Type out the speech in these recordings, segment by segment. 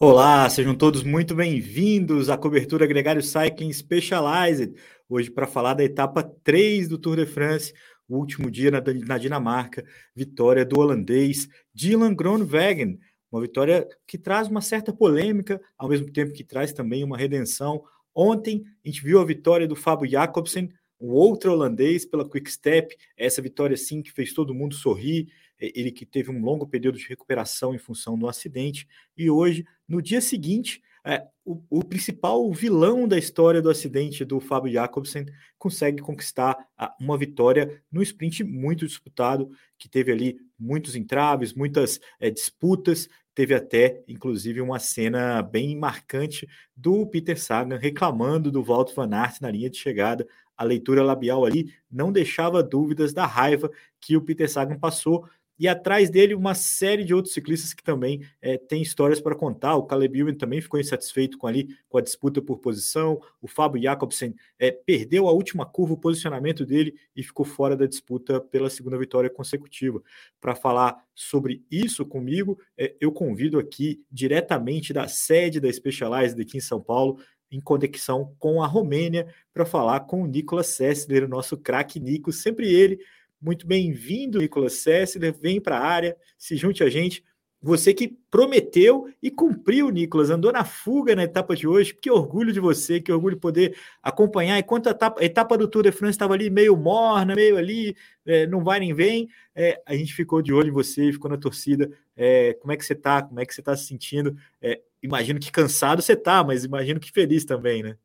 Olá, sejam todos muito bem-vindos à cobertura Gregário Cycling Specialized. Hoje, para falar da etapa 3 do Tour de France, o último dia na, na Dinamarca, vitória do holandês Dylan Groenewegen. Uma vitória que traz uma certa polêmica, ao mesmo tempo que traz também uma redenção. Ontem, a gente viu a vitória do Fábio Jacobsen, um outro holandês pela Quick Step. Essa vitória, sim, que fez todo mundo sorrir ele que teve um longo período de recuperação em função do acidente, e hoje, no dia seguinte, é, o, o, principal vilão da história do acidente do Fábio Jacobsen consegue conquistar a, uma vitória no sprint muito disputado, que teve ali muitos entraves, muitas é, disputas, teve até, inclusive, uma cena bem marcante do Peter Sagan reclamando do Walter Van Aert na linha de chegada. A leitura labial ali não deixava dúvidas da raiva que o Peter Sagan passou, e atrás dele uma série de outros ciclistas que também é, têm histórias para contar. O Caleb Ewan também ficou insatisfeito com ali com a disputa por posição. O Fábio Jacobsen é, perdeu a última curva, o posicionamento dele e ficou fora da disputa pela segunda vitória consecutiva. Para falar sobre isso comigo, é, eu convido aqui diretamente da sede da Specialized aqui em São Paulo, em conexão com a Romênia, para falar com o Nicolas Sessler, o nosso craque Nico, sempre ele muito bem-vindo, Nicolas Sessler. Vem para a área, se junte a gente. Você que prometeu e cumpriu, Nicolas, andou na fuga na etapa de hoje. Que orgulho de você, que orgulho poder acompanhar. Enquanto a etapa, a etapa do Tour de France estava ali meio morna, meio ali, é, não vai nem vem, é, a gente ficou de olho em você, ficou na torcida. É, como é que você está? Como é que você está se sentindo? É, imagino que cansado você está, mas imagino que feliz também, né?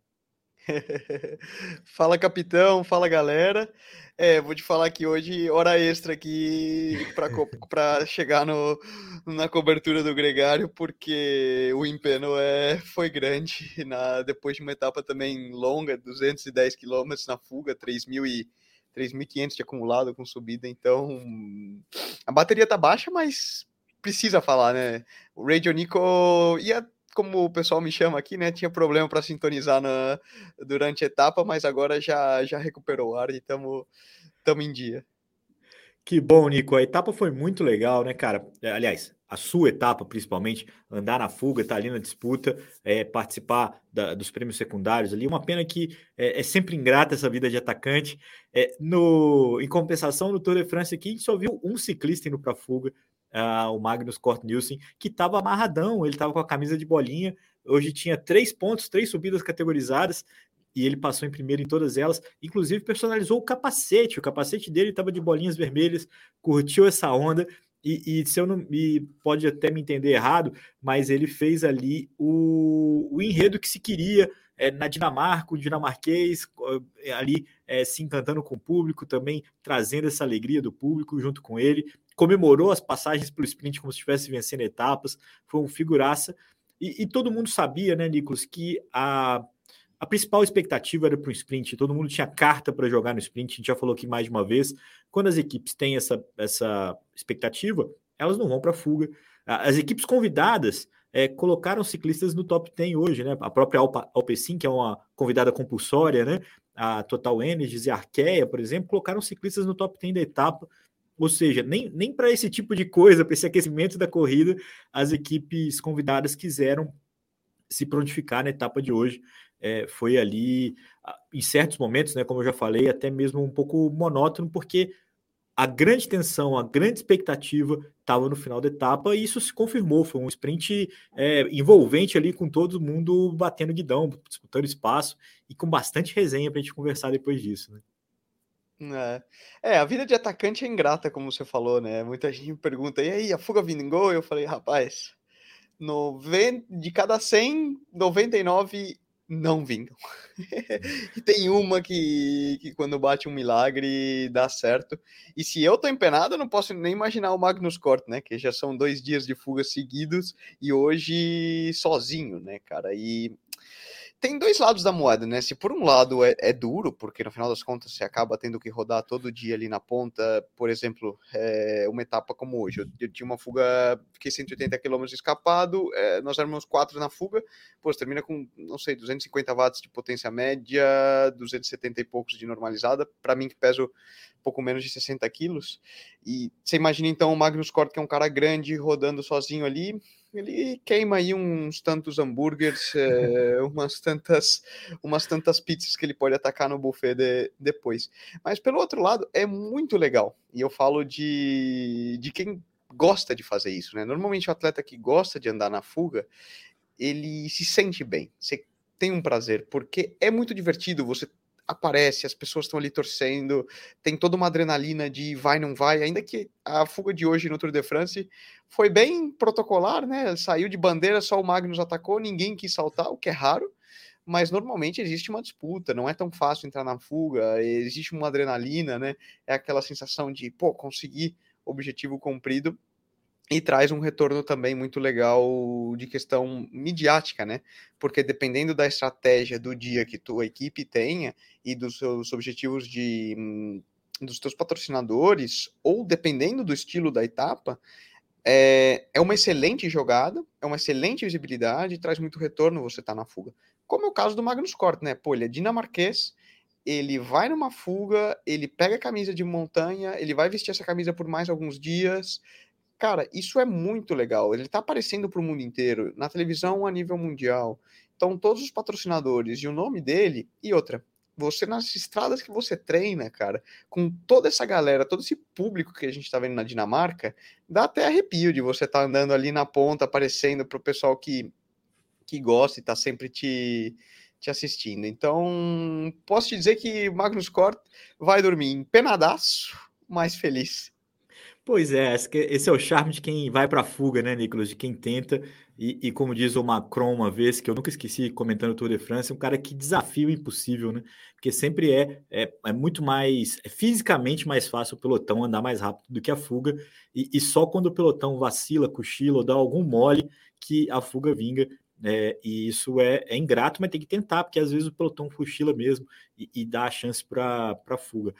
fala capitão, fala galera. É, vou te falar que hoje hora extra aqui para chegar no, na cobertura do Gregário, porque o empeno é, foi grande na, depois de uma etapa também longa, 210 quilômetros na fuga, 3.500 de acumulado com subida, então a bateria tá baixa, mas precisa falar, né? O Radio Nico ia como o pessoal me chama aqui, né? Tinha problema para sintonizar na, durante a etapa, mas agora já, já recuperou o ar e estamos em dia. Que bom, Nico. A etapa foi muito legal, né, cara? É, aliás, a sua etapa, principalmente, andar na fuga, estar tá ali na disputa, é, participar da, dos prêmios secundários ali. Uma pena que é, é sempre ingrata essa vida de atacante. É, no, em compensação, no Tour de France aqui, a gente só viu um ciclista indo para a fuga, uh, o Magnus Cort Nielsen, que estava amarradão, ele estava com a camisa de bolinha, hoje tinha três pontos, três subidas categorizadas, e ele passou em primeiro em todas elas, inclusive personalizou o capacete, o capacete dele estava de bolinhas vermelhas, curtiu essa onda, e, e, se eu não me pode até me entender errado, mas ele fez ali o, o enredo que se queria é, na Dinamarca, o dinamarquês ali é, se encantando com o público, também trazendo essa alegria do público junto com ele comemorou as passagens pelo sprint como se estivesse vencendo etapas, foi um figuraça. E, e, todo mundo sabia, né, Nicolas, que a, a principal expectativa era para o sprint, todo mundo tinha carta para jogar no sprint, a gente já falou aqui mais de uma vez. Quando as equipes têm essa, essa expectativa, elas não vão para a fuga. As equipes convidadas é, colocaram ciclistas no top 10 hoje, né? A própria Alpecin, que é uma convidada compulsória, né? A Total Energies e a Arkea, por exemplo, colocaram ciclistas no top 10 da etapa ou seja, nem, nem para esse tipo de coisa, para esse aquecimento da corrida, as equipes convidadas quiseram se prontificar na etapa de hoje. É, foi ali, em certos momentos, né, como eu já falei, até mesmo um pouco monótono, porque a grande tensão, a grande expectativa estava no final da etapa e isso se confirmou. Foi um sprint é, envolvente ali, com todo mundo batendo guidão, disputando espaço e com bastante resenha para a gente conversar depois disso. Né? É. é, a vida de atacante é ingrata, como você falou, né? Muita gente me pergunta, e aí, a fuga vingou? Eu falei, rapaz, 90, de cada 100, 99 não vingam. e tem uma que, que quando bate um milagre dá certo. E se eu tô empenado, eu não posso nem imaginar o Magnus Cort, né? Que já são dois dias de fuga seguidos e hoje sozinho, né, cara? E tem dois lados da moeda, né? Se por um lado é, é, duro, porque no final das contas você acaba tendo que rodar todo dia ali na ponta, por exemplo, é, uma etapa como hoje. Eu, eu, tinha uma fuga, fiquei 180 km escapado, é, nós éramos quatro na fuga, pô, termina com, não sei, 250 watts de potência média, 270 e poucos de normalizada, para mim que peso pouco menos de 60 quilos, e você imagina então o Magnus Cort, que é um cara grande, rodando sozinho ali, ele queima aí uns tantos hambúrgueres, é, umas tantas umas tantas pizzas que ele pode atacar no buffet de, depois. Mas pelo outro lado, é muito legal. E eu falo de, de quem gosta de fazer isso, né? Normalmente o atleta que gosta de andar na fuga, ele se sente bem. Você tem um prazer, porque é muito divertido você aparece, as pessoas estão ali torcendo, tem toda uma adrenalina de vai, não vai, ainda que a fuga de hoje no Tour de France foi bem protocolar, né? Saiu de bandeira, só o Magnus atacou, ninguém quis saltar, o que é raro, mas normalmente existe uma disputa, não é tão fácil entrar na fuga, existe uma adrenalina, né? É aquela sensação de, pô, conseguir objetivo cumprido e traz um retorno também muito legal de questão midiática, né? Porque dependendo da estratégia do dia que tua equipe tenha e dos seus objetivos de hum, dos teus patrocinadores, ou dependendo do estilo da etapa, é, é uma excelente jogada, é uma excelente visibilidade, traz muito retorno você tá na fuga. Como é o caso do Magnus Cort, né? Pô, ele é dinamarquês, ele vai numa fuga, ele pega a camisa de montanha, ele vai vestir essa camisa por mais alguns dias, Cara, isso é muito legal. Ele tá aparecendo para o mundo inteiro, na televisão a nível mundial. Então, todos os patrocinadores e o nome dele, e outra, você nas estradas que você treina, cara, com toda essa galera, todo esse público que a gente tá vendo na Dinamarca, dá até arrepio de você estar tá andando ali na ponta, aparecendo pro pessoal que, que gosta e tá sempre te, te assistindo. Então, posso te dizer que Magnus Cort vai dormir empenadaço, mais feliz. Pois é, esse é o charme de quem vai para a fuga, né, Nicolas? De quem tenta. E, e, como diz o Macron uma vez, que eu nunca esqueci comentando o Tour de France, um cara que desafia o impossível, né? Porque sempre é, é, é muito mais, é fisicamente mais fácil o pelotão andar mais rápido do que a fuga. E, e só quando o pelotão vacila, cochila ou dá algum mole que a fuga vinga. É, e isso é, é, ingrato, mas tem que tentar, porque às vezes o pelotão cochila mesmo e, e dá a chance para a fuga.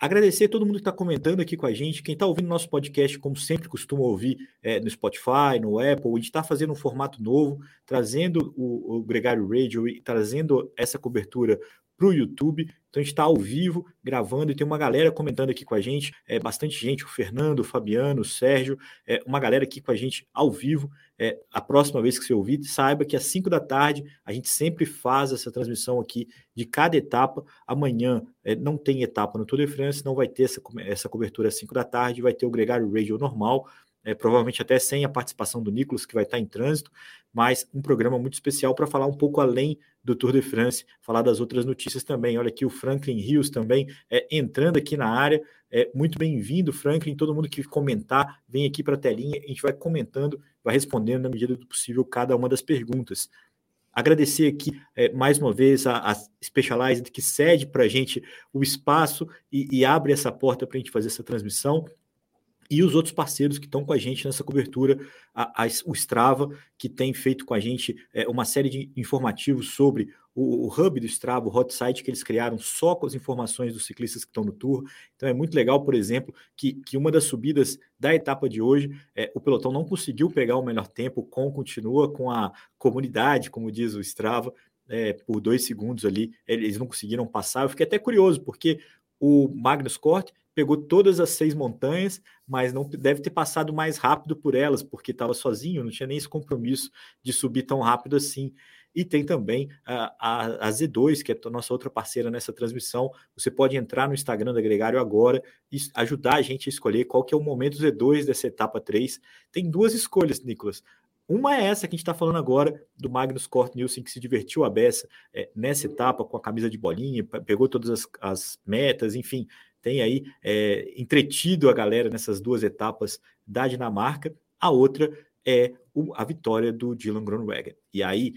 Agradecer todo mundo que está comentando aqui com a gente. Quem está ouvindo nosso podcast, como sempre costuma ouvir é, no Spotify, no Apple, a gente está fazendo um formato novo, trazendo o, o Gregário Radio e trazendo essa cobertura para o YouTube. Então a gente está ao vivo, gravando, e tem uma galera comentando aqui com a gente, é, bastante gente, o Fernando, o Fabiano, o Sérgio, é, uma galera aqui com a gente ao vivo. É, a próxima vez que você ouvir, saiba que às 5 da tarde a gente sempre faz essa transmissão aqui de cada etapa. Amanhã é, não tem etapa no Tour de France, não vai ter essa, essa cobertura às 5 da tarde, vai ter o Gregário Radio normal é, provavelmente até sem a participação do Nicolas, que vai estar em trânsito, mas um programa muito especial para falar um pouco além do Tour de France, falar das outras notícias também. Olha aqui o Franklin Rios também é, entrando aqui na área. É, muito bem-vindo, Franklin. Todo mundo que comentar, vem aqui para a telinha, a gente vai comentando, vai respondendo na medida do possível cada uma das perguntas. Agradecer aqui é, mais uma vez a, a Specialized que cede para a gente o espaço e, e abre essa porta para a gente fazer essa transmissão e os outros parceiros que estão com a gente nessa cobertura, a, a, o Strava, que tem feito com a gente é, uma série de informativos sobre o, o, hub do Strava, o hot site que eles criaram só com as informações dos ciclistas que estão no Tour. Então é muito legal, por exemplo, que, que uma das subidas da etapa de hoje, é, o pelotão não conseguiu pegar o melhor tempo, com continua com a comunidade, como diz o Strava, é, por dois segundos ali, eles não conseguiram passar. Eu fiquei até curioso, porque o Magnus Cort pegou todas as seis montanhas, mas não deve ter passado mais rápido por elas, porque estava sozinho, não tinha nem esse compromisso de subir tão rápido assim. E tem também a, a, a, Z2, que é a nossa outra parceira nessa transmissão. Você pode entrar no Instagram da Gregário agora e ajudar a gente a escolher qual que é o momento Z2 dessa etapa 3. Tem duas escolhas, Nicolas. Uma é essa que a gente está falando agora, do Magnus Cort Nielsen, que se divertiu a beça é, nessa etapa com a camisa de bolinha, pegou todas as, as metas, enfim, tem aí é, entretido a galera nessas duas etapas da Dinamarca. A outra é o, a vitória do Dylan Groenewegen. E aí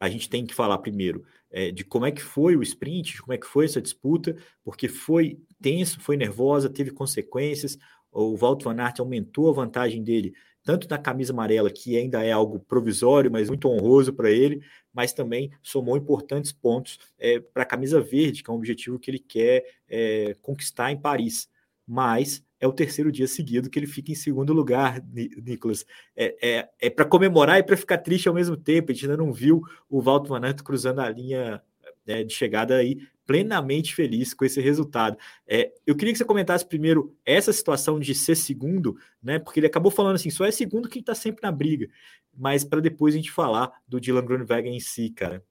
a gente tem que falar primeiro é, de como é que foi o sprint, de como é que foi essa disputa, porque foi tenso, foi nervosa, teve consequências. O Walt Van Aert aumentou a vantagem dele tanto na camisa amarela, que ainda é algo provisório, mas muito honroso para ele, mas também somou importantes pontos é, para a camisa verde, que é um objetivo que ele quer é, conquistar em Paris. Mas é o terceiro dia seguido que ele fica em segundo lugar, Nicolas. É, é, é para comemorar e para ficar triste ao mesmo tempo. A gente ainda não viu o Valdo Manato cruzando a linha é, de chegada aí plenamente feliz com esse resultado. É, eu queria que você comentasse primeiro essa situação de ser segundo, né? Porque ele acabou falando assim, só é segundo quem está sempre na briga, mas para depois a gente falar do Dylan Grunewegen em si, cara.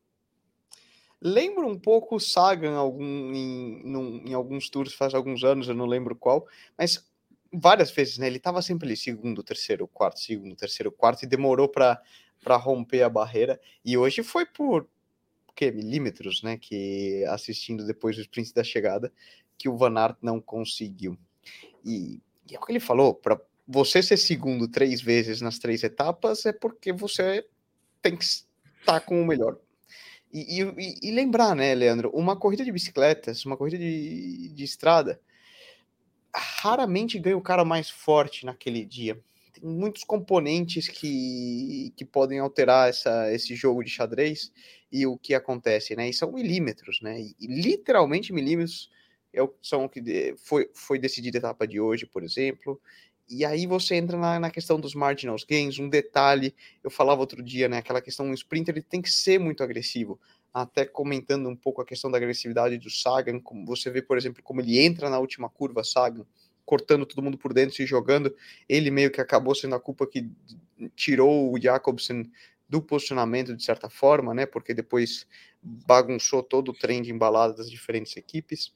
Lembra um pouco o Sagan algum, em, num, em alguns tours faz alguns anos, eu não lembro qual, mas várias vezes, né? Ele estava sempre ali, segundo, terceiro, quarto, segundo, terceiro, quarto, e demorou para romper a barreira. E hoje foi por que milímetros, né? Que assistindo depois do sprint da chegada, que o Van Aert não conseguiu. E, e é o que ele falou: para você ser segundo três vezes nas três etapas é porque você tem que estar com o melhor. E, e, e, lembrar, né, Leandro, uma corrida de bicicletas, uma corrida de, de estrada, raramente ganha o cara mais forte naquele dia. Tem muitos componentes que, que podem alterar essa, esse jogo de xadrez e o que acontece, né? E são milímetros, né? E, literalmente milímetros é o, são o que foi, foi decidida a etapa de hoje, por exemplo. E aí você entra na, na, questão dos marginal gains, um detalhe, eu falava outro dia, né, aquela questão, um sprinter ele tem que ser muito agressivo, até comentando um pouco a questão da agressividade do Sagan, como você vê, por exemplo, como ele entra na última curva, Sagan, cortando todo mundo por dentro, se jogando, ele meio que acabou sendo a culpa que tirou o Jacobsen do posicionamento de certa forma, né? Porque depois bagunçou todo o trem de embalada das diferentes equipes.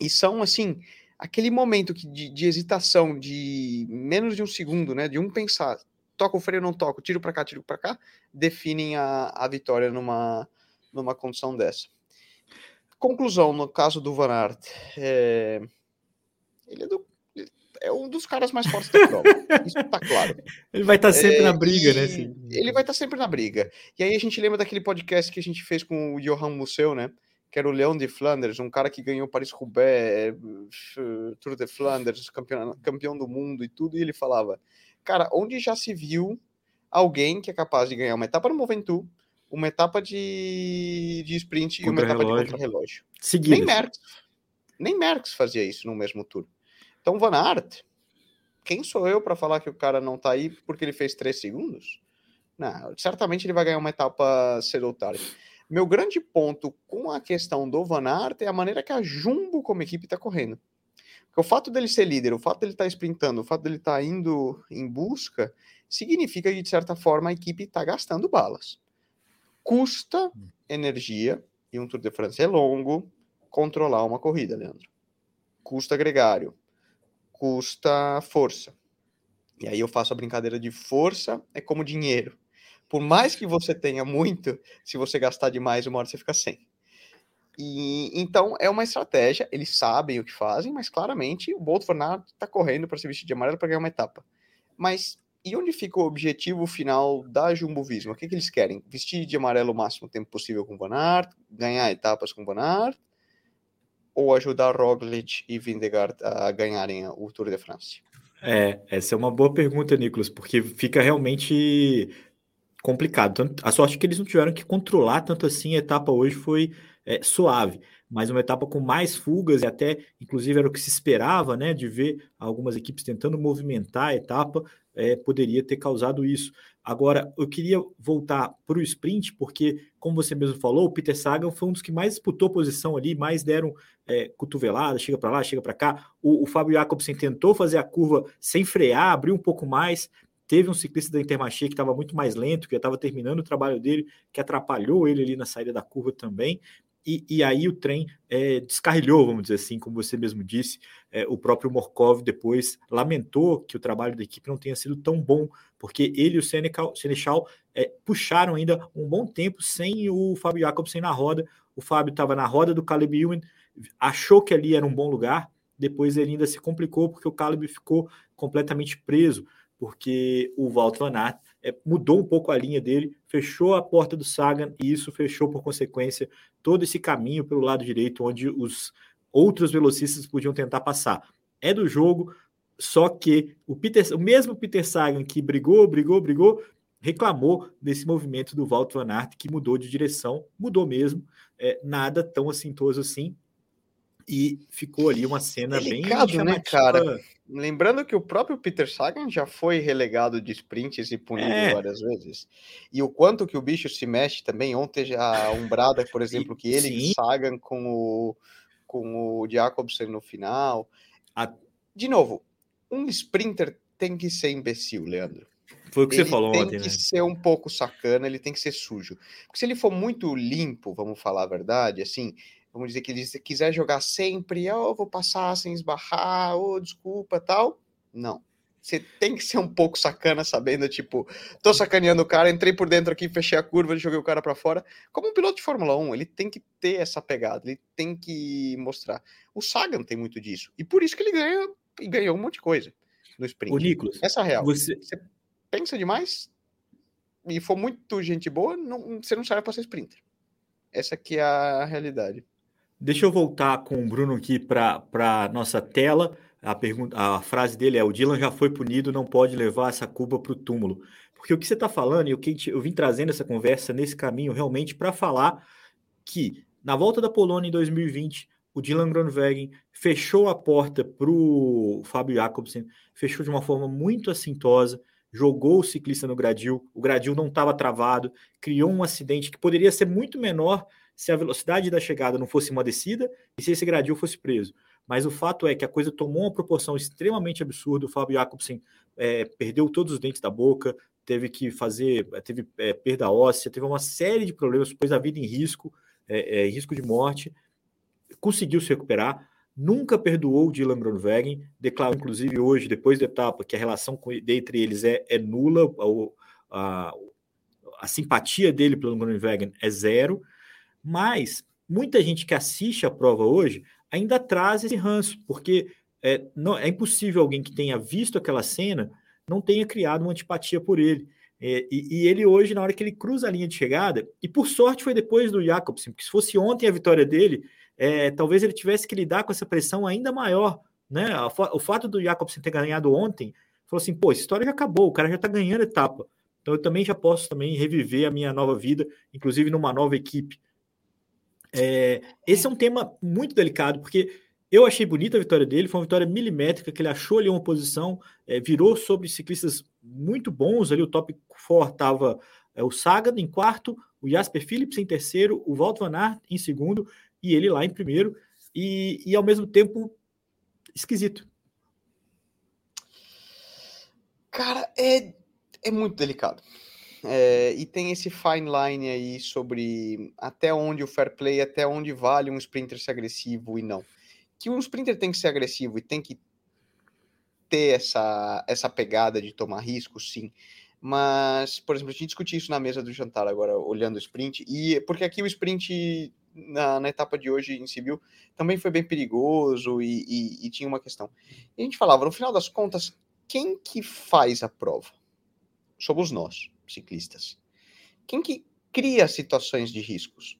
E são assim aquele momento que, de, de, hesitação de menos de um segundo, né? De um pensar, toca o freio, não toca, tiro para cá, tiro para cá, definem a, a vitória numa numa condição dessa. Conclusão no caso do Van Aert, é... ele é do é um dos caras mais fortes da prova. Isso tá claro. Ele vai estar tá sempre é, na briga, né? Ele vai estar tá sempre na briga. E aí a gente lembra daquele podcast que a gente fez com o Johan Mussel, né? Que era o Leão de Flanders, um cara que ganhou Paris-Roubaix, Tour de Flanders, campeão, campeão do mundo e tudo. E ele falava, cara, onde já se viu alguém que é capaz de ganhar uma etapa no Moventu, uma etapa de, de sprint e uma etapa de contra-relógio? Nem Merckx. Nem Merckx fazia isso no mesmo tour. Então, Van Aert, quem sou eu para falar que o cara não tá aí porque ele fez três segundos? Não, certamente ele vai ganhar uma etapa cedo ou tarde. Meu grande ponto com a questão do Van Aert é a maneira que a Jumbo como equipe está correndo. Porque o fato dele ser líder, o fato dele estar tá sprintando, o fato dele estar tá indo em busca, significa que, de certa forma, a equipe está gastando balas. Custa energia, e um Tour de France é longo, controlar uma corrida, Leandro. Custa gregário custa força. E aí eu faço a brincadeira de força é como dinheiro. Por mais que você tenha muito, se você gastar demais, uma hora você fica sem. E então é uma estratégia, eles sabem o que fazem, mas claramente o Bolt Aert está correndo para se vestir de amarelo para ganhar uma etapa. Mas e onde fica o objetivo final da Jumbo Visma? O que, que eles querem? Vestir de amarelo o máximo tempo possível com o Van Aert, ganhar etapas com o Van Aert, ou ajudar Roglic e Vingegaard a ganharem o Tour de France? É, essa é uma boa pergunta, Nicolas, porque fica realmente complicado. a sorte é que eles não tiveram que controlar tanto assim, a etapa hoje foi é, suave, mas uma etapa com mais fugas e até, inclusive, era o que se esperava, né, de ver algumas equipes tentando movimentar a etapa, é, poderia ter causado isso. Agora, eu queria voltar para o sprint, porque, como você mesmo falou, o Peter Sagan foi um dos que mais disputou posição ali, mais deram é, cotovelada, chega para lá, chega para cá. O, o Fábio Jacobsen tentou fazer a curva sem frear, abriu um pouco mais. Teve um ciclista da Intermarché que estava muito mais lento, que já estava terminando o trabalho dele, que atrapalhou ele ali na saída da curva também. E, e, aí o trem é, descarrilhou, vamos dizer assim, como você mesmo disse. É, o próprio Morkov depois lamentou que o trabalho da equipe não tenha sido tão bom, porque ele e o Senecal, Senechal é, puxaram ainda um bom tempo sem o Fábio Jacobsen na roda. O Fábio estava na roda do Caleb Ewan, achou que ali era um bom lugar, depois ele ainda se complicou porque o Caleb ficou completamente preso, porque o Walt Van Aert é, mudou um pouco a linha dele, fechou a porta do Sagan e isso fechou por consequência todo esse caminho pelo lado direito onde os outros velocistas podiam tentar passar. É do jogo, Só que o, Peter, o mesmo Peter Sagan que brigou, brigou, brigou, reclamou desse movimento do Walt Van Aert, que mudou de direção, mudou mesmo, é, nada tão assintoso assim, e ficou ali uma cena Delicado, bem né, cara? Lembrando que o próprio Peter Sagan já foi relegado de sprints e punido é. várias vezes. E o quanto que o bicho se mexe também. Ontem a Umbrada, por exemplo, que ele Sim. Sagan com o, com o Jacobsen no final. A... De novo, um sprinter tem que ser imbecil, Leandro. Foi o que ele você falou ontem, né? Tem que ser um pouco sacana, ele tem que ser sujo. Porque se ele for muito limpo, vamos falar a verdade, assim, vamos dizer que ele quiser jogar sempre, oh, vou passar sem esbarrar, oh, desculpa, tal. Não. Você tem que ser um pouco sacana, sabendo, tipo, tô sacaneando o cara, entrei por dentro aqui, fechei a curva, joguei o cara para fora. Como um piloto de Fórmula 1, ele tem que ter essa pegada, ele tem que mostrar. O Sagan tem muito disso. E por isso que ele ganha e ganhou um monte de coisa no sprint. O Nicolas, essa é a real. Você... você pensa demais e for muito gente boa, não, você não serve para ser sprinter. Essa aqui é a realidade. Deixa eu voltar com o Bruno aqui para a nossa tela. A, pergunta, a frase dele é: o Dylan já foi punido, não pode levar essa culpa para o túmulo. Porque o que você está falando, e que eu vim trazendo essa conversa nesse caminho realmente para falar que na volta da Polônia em 2020, o Dylan Groenewegen fechou a porta para o Fábio Jacobsen, fechou de uma forma muito assintosa, jogou o ciclista no gradil, o gradil não estava travado, criou um acidente que poderia ser muito menor se a velocidade da chegada não fosse uma descida e se esse gradil fosse preso. Mas o fato é que a coisa tomou uma proporção extremamente absurda. O Fábio Jacobsen é, perdeu todos os dentes da boca, teve que fazer, teve é, perda óssea, teve uma série de problemas, pôs a vida em risco, é, é, risco de morte, conseguiu se recuperar, nunca perdoou o Dylan Groenewegen, declarou inclusive hoje, depois da etapa, que a relação com, entre eles é, é nula, a, a, a, simpatia dele pelo Groenewegen é zero, mas muita gente que assiste a prova hoje ainda traz esse ranço, porque é, não, é impossível alguém que tenha visto aquela cena não tenha criado uma antipatia por ele. É, e, e, ele hoje, na hora que ele cruza a linha de chegada, e por sorte foi depois do Jacobsen, porque se fosse ontem a vitória dele, é, talvez ele tivesse que lidar com essa pressão ainda maior. Né? O fato do Jacobsen ter ganhado ontem, falou assim, pô, essa história já acabou, o cara já está ganhando etapa. Então eu também já posso também reviver a minha nova vida, inclusive numa nova equipe. É, esse é um tema muito delicado, porque eu achei bonita a vitória dele, foi uma vitória milimétrica, que ele achou ali uma posição, é, virou sobre ciclistas muito bons ali, o top 4 estava é, o Sagan em quarto, o Jasper Phillips em terceiro, o Walt Van Aert em segundo, e ele lá em primeiro, e, e ao mesmo tempo esquisito. Cara, é, é muito delicado. É, e tem esse fine line aí sobre até onde o fair play, até onde vale um sprinter ser agressivo e não. Que um sprinter tem que ser agressivo e tem que ter essa, essa pegada de tomar risco, sim. Mas, por exemplo, a gente discutiu isso na mesa do jantar agora, olhando o sprint, e porque aqui o sprint na, na etapa de hoje em civil também foi bem perigoso e, e, e tinha uma questão. E a gente falava, no final das contas, quem que faz a prova? Somos nós ciclistas. Quem que cria situações de riscos?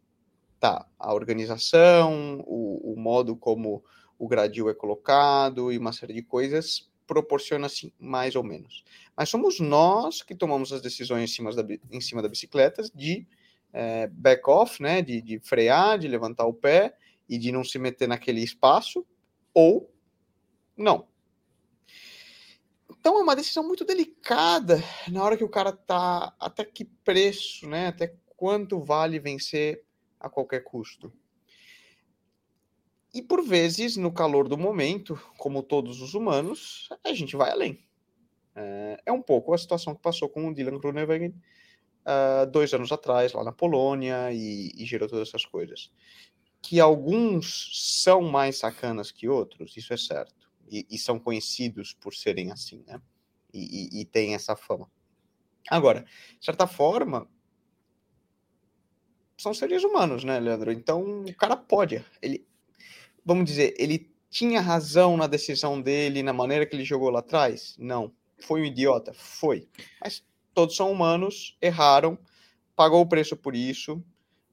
Tá, a organização, o, o modo como o gradil é colocado e uma série de coisas proporciona assim, mais ou menos. Mas somos nós que tomamos as decisões em cima da, em cima da bicicleta de é, back off, né, de, de frear, de levantar o pé e de não se meter naquele espaço, ou não, então é uma decisão muito delicada na hora que o cara tá até que preço, né? Até quanto vale vencer a qualquer custo. E por vezes, no calor do momento, como todos os humanos, a gente vai além. É, é um pouco a situação que passou com o Dylan Groenewegen uh, dois anos atrás, lá na Polônia, e, e gerou todas essas coisas. Que alguns são mais sacanas que outros, isso é certo e, e são conhecidos por serem assim, né? E, e, e tem essa fama. Agora, de certa forma, são seres humanos, né, Leandro? Então, o cara pode. Ele, vamos dizer, ele tinha razão na decisão dele, na maneira que ele jogou lá atrás? Não. Foi um idiota? Foi. Mas todos são humanos, erraram, pagou o preço por isso,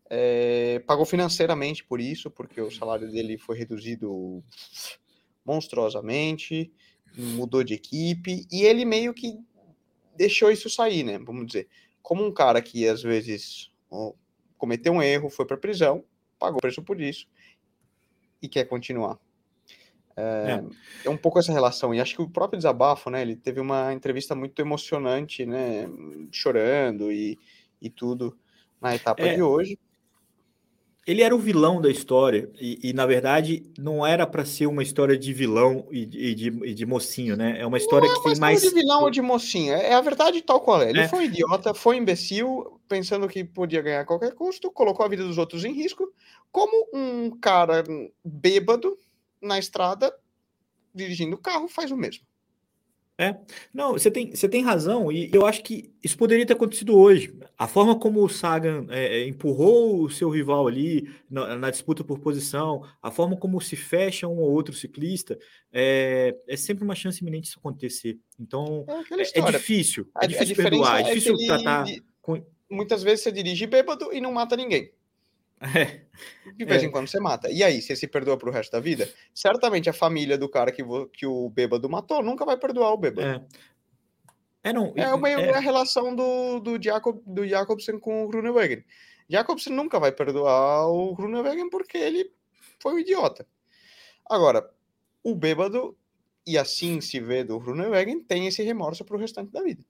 é, pagou financeiramente por isso, porque o salário dele foi reduzido monstruosamente. mudou de equipe e ele meio que deixou isso sair, né? Vamos dizer, como um cara que às vezes cometeu um erro, foi para prisão, pagou preço por isso e quer continuar. É, é. é, um pouco essa relação. E acho que o próprio desabafo, né? Ele teve uma entrevista muito emocionante, né? Chorando e, e tudo na etapa é, de hoje. Ele era o vilão da história, e, e na verdade não era para ser uma história de vilão e, e, de, e, de, mocinho, né? É uma história não que é tem mais. de vilão ou de mocinho, é, é a verdade tal qual é. Ele é. foi um idiota, foi um imbecil, pensando que podia ganhar a qualquer custo, colocou a vida dos outros em risco, como um cara bêbado na estrada, dirigindo o carro, faz o mesmo. É, não, você tem, você tem razão, e eu acho que isso poderia ter acontecido hoje. A forma como o Sagan é, é, empurrou o seu rival ali na, na, disputa por posição, a forma como se fecha um ou outro ciclista, é, é sempre uma chance iminente isso acontecer. Então, é, é, é difícil, é difícil perdoar, é difícil tratar. Com... Muitas vezes você dirige bêbado e não mata ninguém. É. De vez é. em quando você mata. E aí, você se perdoa pro resto da vida? Certamente a família do cara que, que o bêbado matou nunca vai perdoar o bêbado. É, é não. É uma, é... a relação do, do, Jacob, do Jacobsen com o Grunewegen. Jacobsen nunca vai perdoar o Grunewegen porque ele foi um idiota. Agora, o bêbado, e assim se vê do Grunewegen, tem esse remorso pro restante da vida.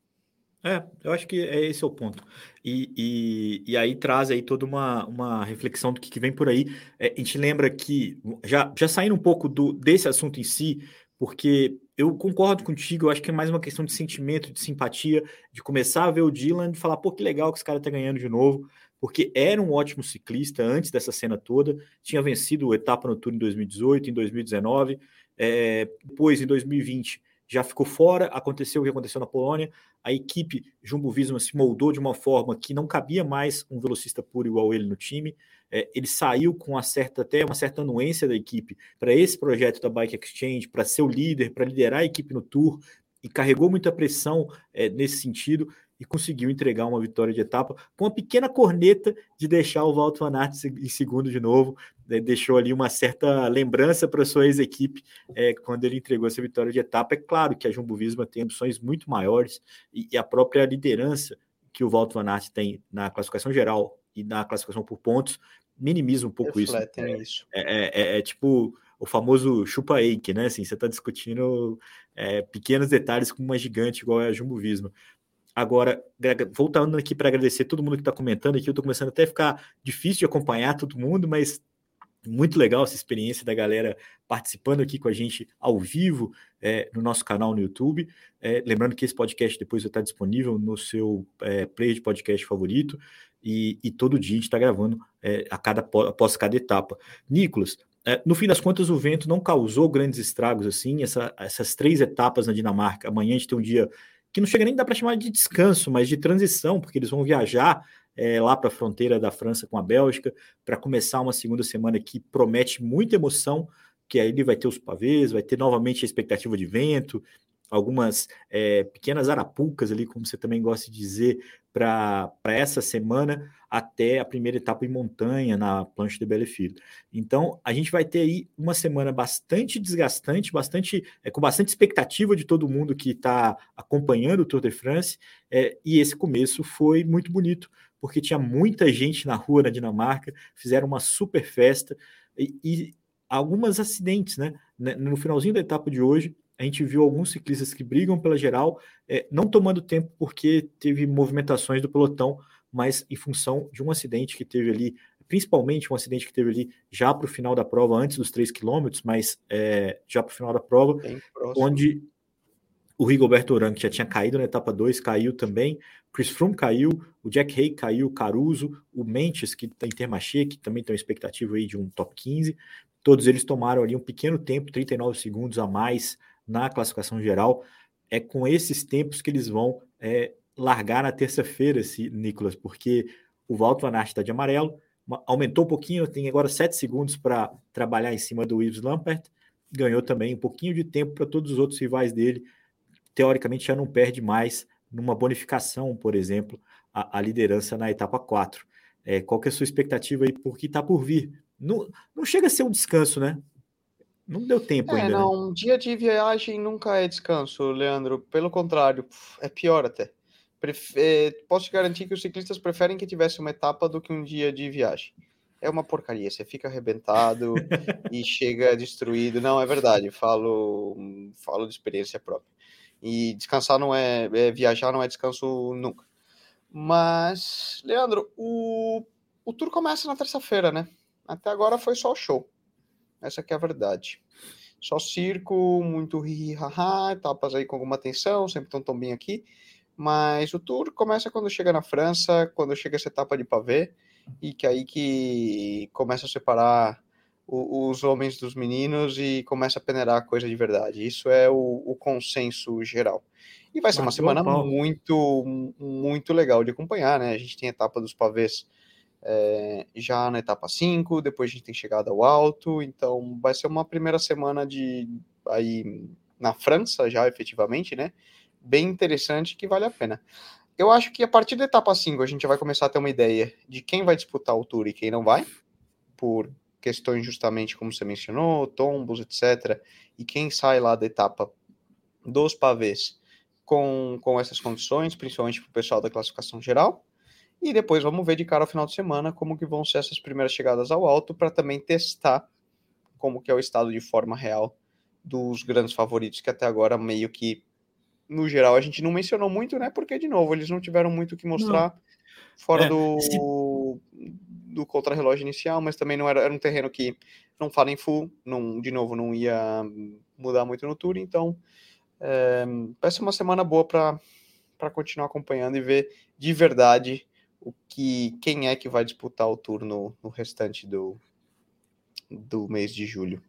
É, eu acho que é esse é o ponto. E, e, e aí traz aí toda uma, uma reflexão do que, que vem por aí. É, a gente lembra que, já, já saindo um pouco do, desse assunto em si, porque eu concordo contigo, eu acho que é mais uma questão de sentimento, de simpatia, de começar a ver o Dylan e falar, pô, que legal que esse cara tá ganhando de novo, porque era um ótimo ciclista antes dessa cena toda, tinha vencido o etapa no Tour em 2018, em 2019, é, depois em 2020 já ficou fora, aconteceu o que aconteceu na Polônia, a equipe Jumbo Visma se moldou de uma forma que não cabia mais um velocista puro igual ele no time, é, ele saiu com uma certa, até uma certa anuência da equipe para esse projeto da Bike Exchange, para ser o líder, para liderar a equipe no Tour, e carregou muita pressão é, nesse sentido, e conseguiu entregar uma vitória de etapa com uma pequena corneta de deixar o Walter Van Aert em segundo de novo, né, deixou ali uma certa lembrança para sua ex-equipe é, quando ele entregou essa vitória de etapa. É claro que a Jumbo Visma tem ambições muito maiores e, e a própria liderança que o Walter Van Aert tem na classificação geral e na classificação por pontos minimiza um pouco isso. É, isso. É, é, é, é, tipo o famoso chupa-ache, né? Assim, você está discutindo é, pequenos detalhes com uma gigante igual é a Jumbo Visma. Agora, voltando aqui para agradecer todo mundo que está comentando aqui, eu estou começando até a ficar difícil de acompanhar todo mundo, mas muito legal essa experiência da galera participando aqui com a gente ao vivo é, no nosso canal no YouTube. É, lembrando que esse podcast depois vai estar disponível no seu é, player de podcast favorito e, e, todo dia a gente está gravando é, a cada, após cada etapa. Nicolas, é, no fim das contas, o vento não causou grandes estragos assim. Essa, essas três etapas na Dinamarca. Amanhã a gente tem um dia que não chega nem dá para chamar de descanso, mas de transição, porque eles vão viajar é, lá para a fronteira da França com a Bélgica para começar uma segunda semana que promete muita emoção, que aí ele vai ter os pavês, vai ter novamente a expectativa de vento, algumas é, pequenas arapucas ali, como você também gosta de dizer, para essa semana até a primeira etapa em montanha na planche de Bellefille. Então, a gente vai ter aí uma semana bastante desgastante, bastante é, com bastante expectativa de todo mundo que está acompanhando o Tour de France, é, e esse começo foi muito bonito, porque tinha muita gente na rua na Dinamarca, fizeram uma super festa, e, e algumas acidentes, né? No finalzinho da etapa de hoje, a gente viu alguns ciclistas que brigam pela geral, é, não tomando tempo porque teve movimentações do pelotão, mas em função de um acidente que teve ali, principalmente um acidente que teve ali já para o final da prova, antes dos 3 quilômetros, mas é, já para o final da prova, onde o Rigoberto Urán, que já tinha caído na etapa 2, caiu também, Chris Froome caiu, o Jack Hay caiu, Caruso, o Mentes, que está em Termaché, que também tem uma expectativa aí de um top 15, todos eles tomaram ali um pequeno tempo, 39 segundos a mais na classificação geral. É com esses tempos que eles vão é, largar na terça-feira, Nicolas, porque o Walter Van está de amarelo, aumentou um pouquinho, tem agora 7 segundos para trabalhar em cima do Yves Lampert, ganhou também um pouquinho de tempo para todos os outros rivais dele, teoricamente já não perde mais numa bonificação, por exemplo, a, a liderança na etapa 4. É, qual que é a sua expectativa aí por que está por vir? Não, não chega a ser um descanso, né? Não deu tempo é, ainda. Não, né? um dia de viagem nunca é descanso, Leandro. Pelo contrário, é pior até. Prefe... Posso te garantir que os ciclistas preferem que tivesse uma etapa do que um dia de viagem. É uma porcaria, você fica arrebentado e chega destruído. Não, é verdade, falo, falo de experiência própria. E descansar não é, é viajar não é descanso nunca. Mas, Leandro, o, o tour começa na terça-feira, né? Até agora foi só show. Essa que é a verdade. Só circo, muito ri haha, etapas aí com alguma tensão, sempre tão tão bem aqui. Mas o tour começa quando chega na França, quando chega essa etapa de pavê, e que aí que começa a separar o, os homens dos meninos e começa a peneirar a coisa de verdade. Isso é o, o consenso geral. E vai ser uma semana muito, muito legal de acompanhar, né? A gente tem a etapa dos pavês é, já na etapa 5, depois a gente tem chegada ao alto, então vai ser uma primeira semana de aí na França já efetivamente, né? Bem interessante que vale a pena. Eu acho que a partir da etapa 5 a gente vai começar a ter uma ideia de quem vai disputar o Tour e quem não vai, por questões justamente como você mencionou, tombos, etc. E quem sai lá da etapa dos pavês com, com essas condições, principalmente para o pessoal da classificação geral. E depois vamos ver de cara ao final de semana como que vão ser essas primeiras chegadas ao alto para também testar como que é o estado de forma real dos grandes favoritos que até agora meio que no geral a gente não mencionou muito, né? Porque de novo eles não tiveram muito o que mostrar não. fora é, do se... do contrarrelógio inicial, mas também não era, era um terreno que não fala em full, não de novo não ia mudar muito no tour, então é, vai ser uma semana boa para para continuar acompanhando e ver de verdade o que quem é que vai disputar o turno no restante do, do mês de julho.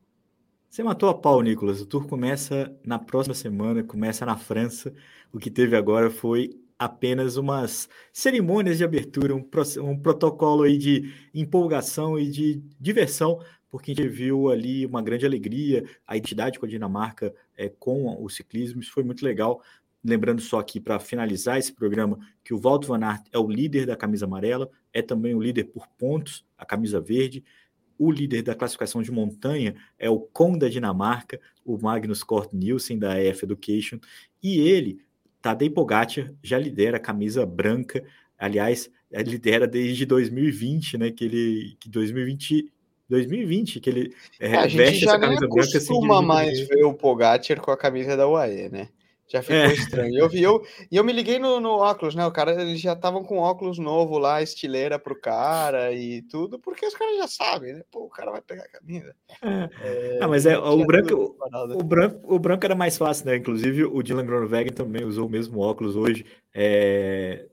Você matou a pau, Nicolas. O tour começa na próxima semana, começa na França. O que teve agora foi apenas umas cerimônias de abertura, um, um protocolo aí de empolgação e de diversão, porque a gente viu ali uma grande alegria, a identidade com a Dinamarca é, com o ciclismo, isso foi muito legal. Lembrando só aqui para finalizar esse programa que o Walter Van Aert é o líder da camisa amarela, é também o líder por pontos, a camisa verde. O líder da classificação de montanha é o Con da Dinamarca, o Magnus Cort Nielsen da EF Education, e ele, Tadej Pogacar, já lidera a camisa branca. Aliás, lidera desde 2020, né? Que ele, que 2020 2020 que ele é, é, a gente já nem acostuma assim, mais ver o Pogacar com a camisa da UAE, né? Já ficou é. estranho. Eu vi, eu, e eu me liguei no, no óculos, né? O cara, eles já estavam com óculos novo lá, estileira pro cara e tudo, porque os caras já sabem, né? Pô, o cara vai pegar a camisa. É. É, ah, mas é, o branco, o, branco, o branco era mais fácil, né? Inclusive o Dylan Groenewegen também usou o mesmo óculos hoje, é,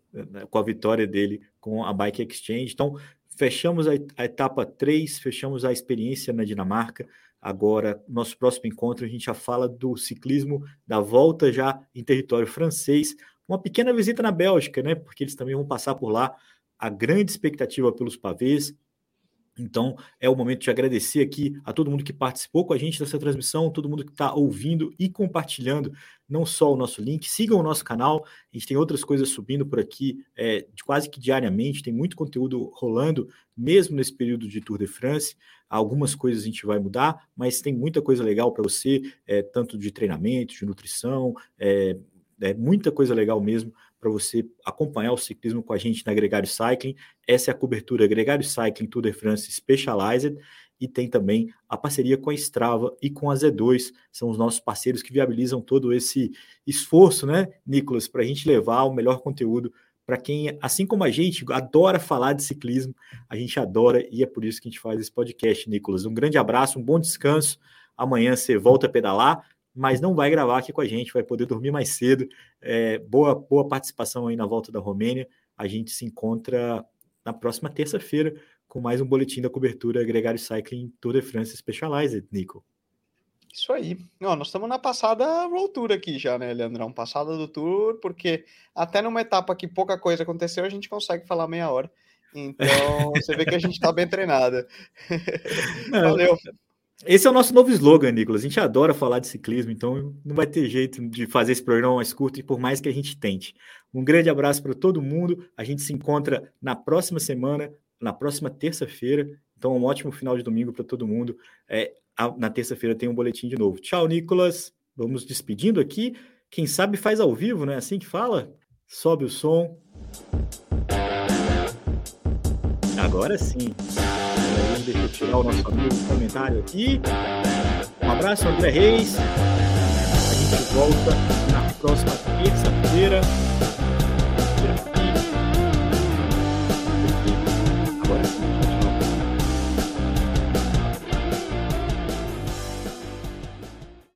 com a vitória dele com a Bike Exchange. Então, fechamos a, etapa 3, fechamos a experiência na Dinamarca. Agora, nosso próximo encontro, a gente já fala do ciclismo da volta já em território francês. Uma pequena visita na Bélgica, né? Porque eles também vão passar por lá. A grande expectativa pelos pavês, então, é o momento de agradecer aqui a todo mundo que participou com a gente dessa transmissão, todo mundo que está ouvindo e compartilhando não só o nosso link, sigam o nosso canal, a gente tem outras coisas subindo por aqui é, quase que diariamente, tem muito conteúdo rolando, mesmo nesse período de Tour de France. Algumas coisas a gente vai mudar, mas tem muita coisa legal para você, é, tanto de treinamento, de nutrição, é, é muita coisa legal mesmo para você acompanhar o ciclismo com a gente na Gregário Cycling. Essa é a cobertura Gregário Cycling Tour de France Specialized e tem também a parceria com a Strava e com a Z2, são os nossos parceiros que viabilizam todo esse esforço, né, Nicolas, para a gente levar o melhor conteúdo para quem, assim como a gente, adora falar de ciclismo, a gente adora e é por isso que a gente faz esse podcast, Nicolas. Um grande abraço, um bom descanso. Amanhã você volta a pedalar mas não vai gravar aqui com a gente, vai poder dormir mais cedo. É, boa, boa participação aí na volta da Romênia. A gente se encontra na próxima terça-feira com mais um boletim da cobertura Gregário Cycling Tour de France Specialized, Nico. Isso aí. Ó, nós estamos na passada World Tour aqui já, né, Leandrão? Passada do Tour, porque até numa etapa que pouca coisa aconteceu, a gente consegue falar meia hora. Então, você vê que a gente está bem treinado. Valeu. Esse é o nosso novo slogan, Nicolas. A gente adora falar de ciclismo, então não vai ter jeito de fazer esse programa mais curto, e por mais que a gente tente. Um grande abraço para todo mundo. A gente se encontra na próxima semana, na próxima terça-feira. Então, um ótimo final de domingo para todo mundo. É, na terça-feira tem um boletim de novo. Tchau, Nicolas. Vamos despedindo aqui. Quem sabe faz ao vivo, não é assim que fala? Sobe o som. Agora sim. Deixa eu tirar o nosso amigo comentário aqui. Um abraço, André Reis. A gente volta na próxima terça-feira